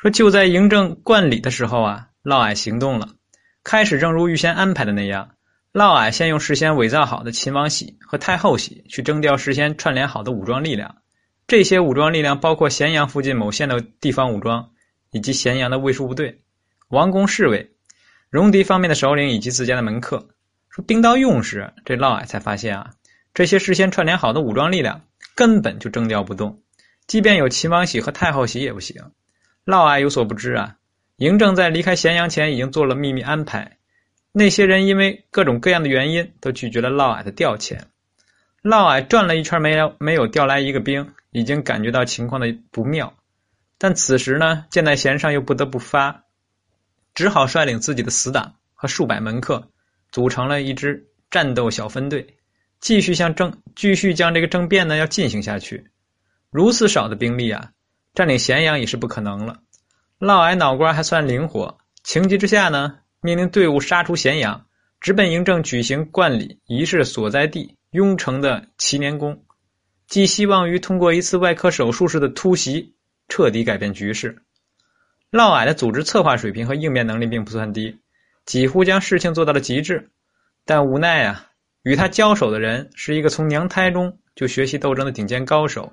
说就在嬴政冠礼的时候啊，嫪毐行动了，开始正如预先安排的那样，嫪毐先用事先伪造好的秦王喜和太后喜去征调事先串联好的武装力量，这些武装力量包括咸阳附近某县的地方武装，以及咸阳的卫戍部队、王公侍卫、戎狄方面的首领以及自家的门客。说兵到用时，这嫪毐才发现啊，这些事先串联好的武装力量根本就征调不动。即便有秦王喜和太后喜也不行。嫪毐有所不知啊，嬴政在离开咸阳前已经做了秘密安排。那些人因为各种各样的原因，都拒绝了嫪毐的调遣。嫪毐转了一圈，没没有调来一个兵，已经感觉到情况的不妙。但此时呢，箭在弦上又不得不发，只好率领自己的死党和数百门客，组成了一支战斗小分队，继续向政继续将这个政变呢要进行下去。如此少的兵力啊，占领咸阳已是不可能了。嫪毐脑瓜还算灵活，情急之下呢，命令队伍杀出咸阳，直奔嬴政举行冠礼仪式所在地雍城的齐年宫，寄希望于通过一次外科手术式的突袭，彻底改变局势。嫪毐的组织策划水平和应变能力并不算低，几乎将事情做到了极致。但无奈啊，与他交手的人是一个从娘胎中就学习斗争的顶尖高手。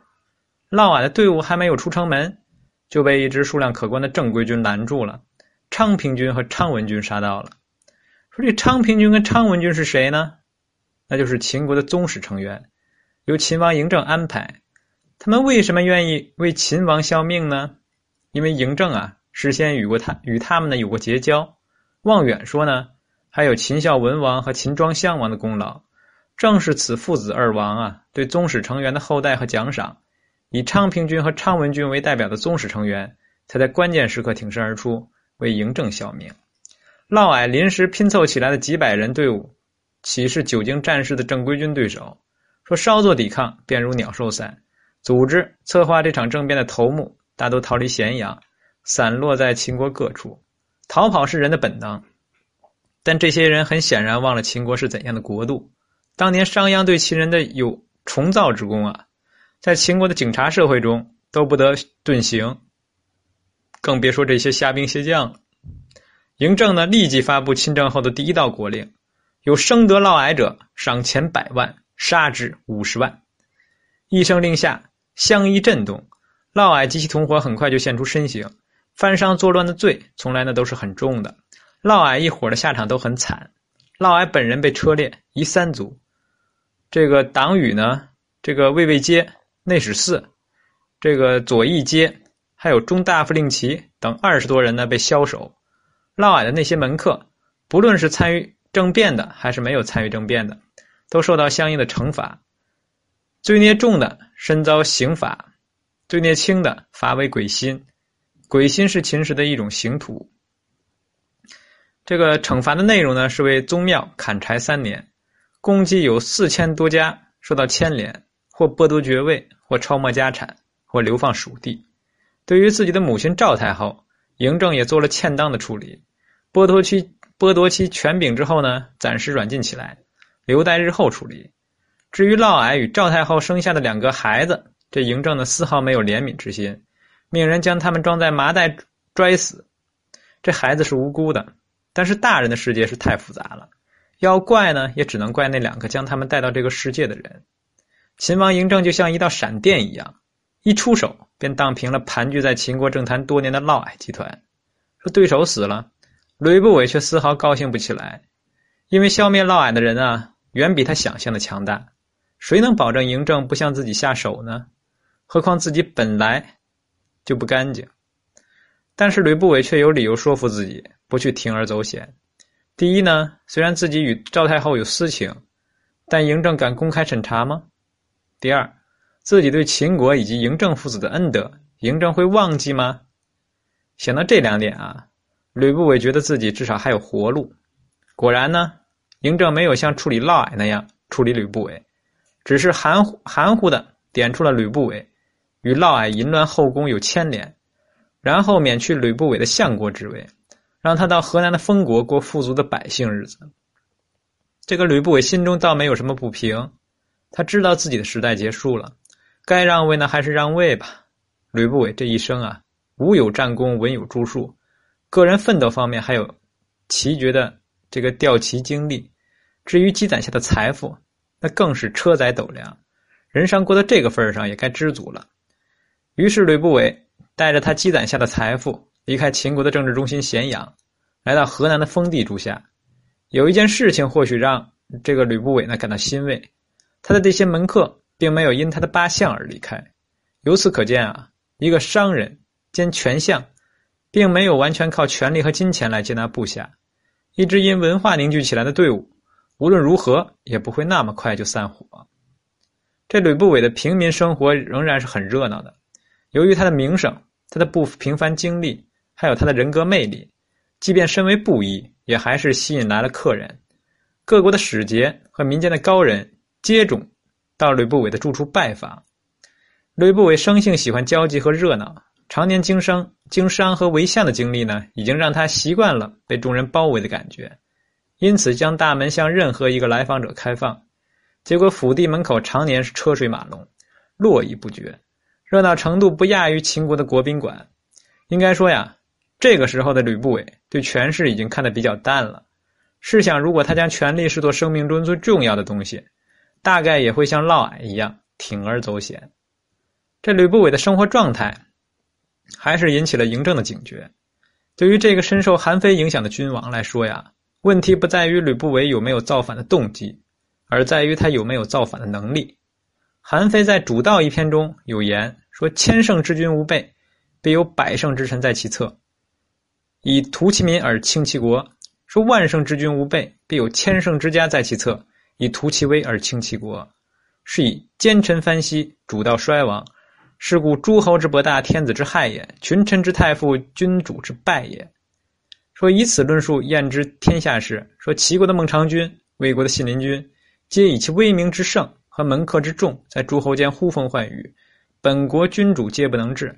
嫪毐的队伍还没有出城门，就被一支数量可观的正规军拦住了。昌平君和昌文君杀到了。说这昌平君跟昌文君是谁呢？那就是秦国的宗室成员，由秦王嬴政安排。他们为什么愿意为秦王效命呢？因为嬴政啊，事先与过他与他们呢有过结交。望远说呢，还有秦孝文王和秦庄襄王的功劳。正是此父子二王啊，对宗室成员的后代和奖赏。以昌平君和昌文君为代表的宗室成员，才在关键时刻挺身而出，为嬴政效命。嫪毐临时拼凑起来的几百人队伍，岂是久经战事的正规军对手？说稍作抵抗，便如鸟兽散。组织策划这场政变的头目，大都逃离咸阳，散落在秦国各处。逃跑是人的本能，但这些人很显然忘了秦国是怎样的国度。当年商鞅对秦人的有重造之功啊！在秦国的警察社会中都不得遁形，更别说这些虾兵蟹将了。嬴政呢，立即发布亲政后的第一道国令：有生得嫪毐者，赏钱百万，杀之五十万。一声令下，相依震动，嫪毐及其同伙很快就现出身形。犯上作乱的罪，从来呢都是很重的。嫪毐一伙的下场都很惨。嫪毐本人被车裂，夷三族。这个党羽呢，这个魏魏阶。内史四，这个左翼街，还有中大夫令旗等二十多人呢，被枭首。嫪毐的那些门客，不论是参与政变的，还是没有参与政变的，都受到相应的惩罚。罪孽重的，身遭刑罚；罪孽轻的，罚为鬼心。鬼心是秦时的一种刑徒。这个惩罚的内容呢，是为宗庙砍柴三年，共计有四千多家受到牵连。或剥夺爵位，或抄没家产，或流放属地。对于自己的母亲赵太后，嬴政也做了欠当的处理，剥夺其剥夺其权柄之后呢，暂时软禁起来，留待日后处理。至于嫪毐与赵太后生下的两个孩子，这嬴政呢丝毫没有怜悯之心，命人将他们装在麻袋拽死。这孩子是无辜的，但是大人的世界是太复杂了，要怪呢，也只能怪那两个将他们带到这个世界的人。秦王嬴政就像一道闪电一样，一出手便荡平了盘踞在秦国政坛多年的嫪毐集团。说对手死了，吕不韦却丝毫高兴不起来，因为消灭嫪毐的人啊，远比他想象的强大。谁能保证嬴政不向自己下手呢？何况自己本来就不干净。但是吕不韦却有理由说服自己不去铤而走险。第一呢，虽然自己与赵太后有私情，但嬴政敢公开审查吗？第二，自己对秦国以及嬴政父子的恩德，嬴政会忘记吗？想到这两点啊，吕不韦觉得自己至少还有活路。果然呢，嬴政没有像处理嫪毐那样处理吕不韦，只是含糊含糊的点出了吕不韦与嫪毐淫乱后宫有牵连，然后免去吕不韦的相国职位，让他到河南的封国过富足的百姓日子。这个吕不韦心中倒没有什么不平。他知道自己的时代结束了，该让位呢还是让位吧。吕不韦这一生啊，武有战功，文有著述，个人奋斗方面还有奇绝的这个吊旗经历。至于积攒下的财富，那更是车载斗量，人上过到这个份上也该知足了。于是吕不韦带着他积攒下的财富，离开秦国的政治中心咸阳，来到河南的封地住下。有一件事情或许让这个吕不韦呢感到欣慰，他的这些门客并没有因他的八相而离开。由此可见啊，一个商人兼权相，并没有完全靠权力和金钱来接纳部下。一支因文化凝聚起来的队伍，无论如何也不会那么快就散伙。这吕不韦的平民生活仍然是很热闹的。由于他的名声、他的不平凡经历，还有他的人格魅力，即便身为布衣，也还是吸引来了客人。各国的使节和民间的高人接踵到吕不韦的住处拜访。吕不韦生性喜欢交际和热闹，常年经商、经商和为相的经历呢，已经让他习惯了被众人包围的感觉，因此将大门向任何一个来访者开放。结果府邸门口常年是车水马龙，络绎不绝。热闹程度不亚于秦国的国宾馆，应该说呀，这个时候的吕不韦对权势已经看得比较淡了。试想，如果他将权力视作生命中最重要的东西，大概也会像嫪毐一样铤而走险。这吕不韦的生活状态，还是引起了嬴政的警觉。对于这个深受韩非影响的君王来说呀，问题不在于吕不韦有没有造反的动机，而在于他有没有造反的能力。韩非在《主道》一篇中有言。说千乘之君无备，必有百乘之臣在其侧，以图其民而轻其国；说万乘之君无备，必有千乘之家在其侧，以图其威而轻其国。是以奸臣翻息，主道衰亡。是故诸侯之博大，天子之害也；群臣之太傅，君主之败也。说以此论述验之天下事。说齐国的孟尝君、魏国的信陵君，皆以其威名之盛和门客之众，在诸侯间呼风唤雨。本国君主皆不能治，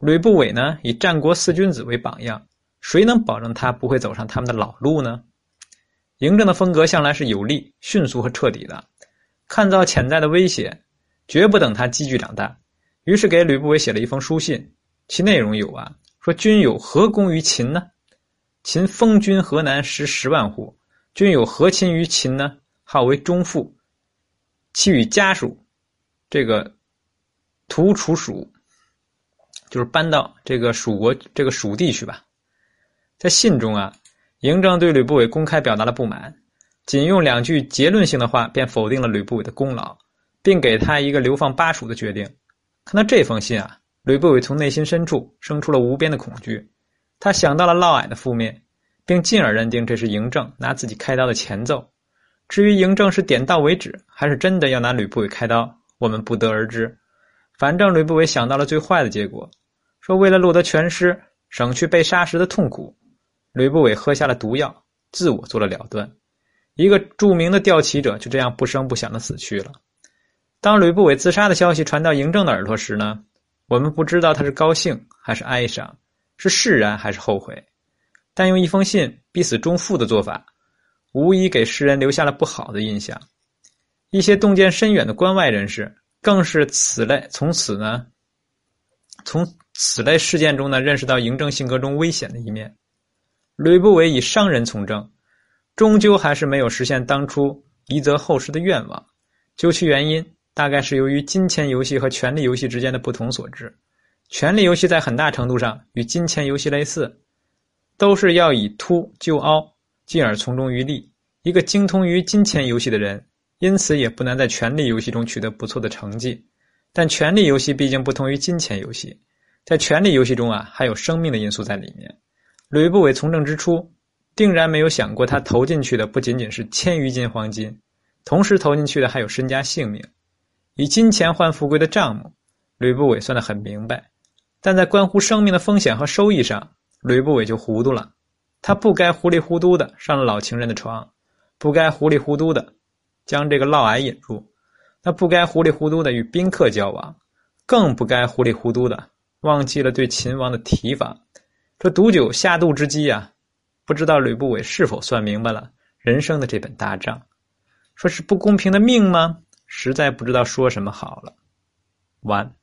吕不韦呢？以战国四君子为榜样，谁能保证他不会走上他们的老路呢？嬴政的风格向来是有力、迅速和彻底的，看到潜在的威胁，绝不等他积聚长大。于是给吕不韦写了一封书信，其内容有啊：说君有何功于秦呢？秦封君河南十十万户，君有何亲于秦呢？号为中父，其与家属，这个。屠楚蜀，就是搬到这个蜀国这个蜀地去吧。在信中啊，嬴政对吕不韦公开表达了不满，仅用两句结论性的话便否定了吕不韦的功劳，并给他一个流放巴蜀的决定。看到这封信啊，吕不韦从内心深处生出了无边的恐惧，他想到了嫪毐的覆灭，并进而认定这是嬴政拿自己开刀的前奏。至于嬴政是点到为止，还是真的要拿吕不韦开刀，我们不得而知。反正吕不韦想到了最坏的结果，说为了落得全尸，省去被杀时的痛苦，吕不韦喝下了毒药，自我做了了断。一个著名的吊旗者就这样不声不响的死去了。当吕不韦自杀的消息传到嬴政的耳朵时呢，我们不知道他是高兴还是哀伤，是释然还是后悔。但用一封信逼死忠父的做法，无疑给世人留下了不好的印象。一些洞见深远的关外人士。更是此类从此呢，从此类事件中呢，认识到嬴政性格中危险的一面。吕不韦以商人从政，终究还是没有实现当初遗泽后世的愿望。究其原因，大概是由于金钱游戏和权力游戏之间的不同所致。权力游戏在很大程度上与金钱游戏类似，都是要以突就凹，进而从中渔利。一个精通于金钱游戏的人。因此也不难在权力游戏中取得不错的成绩，但权力游戏毕竟不同于金钱游戏，在权力游戏中啊，还有生命的因素在里面。吕不韦从政之初，定然没有想过他投进去的不仅仅是千余斤黄金，同时投进去的还有身家性命。以金钱换富贵的账目，吕不韦算得很明白，但在关乎生命的风险和收益上，吕不韦就糊涂了。他不该糊里糊涂的上了老情人的床，不该糊里糊涂的。将这个嫪毐引入，那不该糊里糊涂的与宾客交往，更不该糊里糊涂的忘记了对秦王的提防。这毒酒下肚之机啊，不知道吕不韦是否算明白了人生的这本大账？说是不公平的命吗？实在不知道说什么好了。完。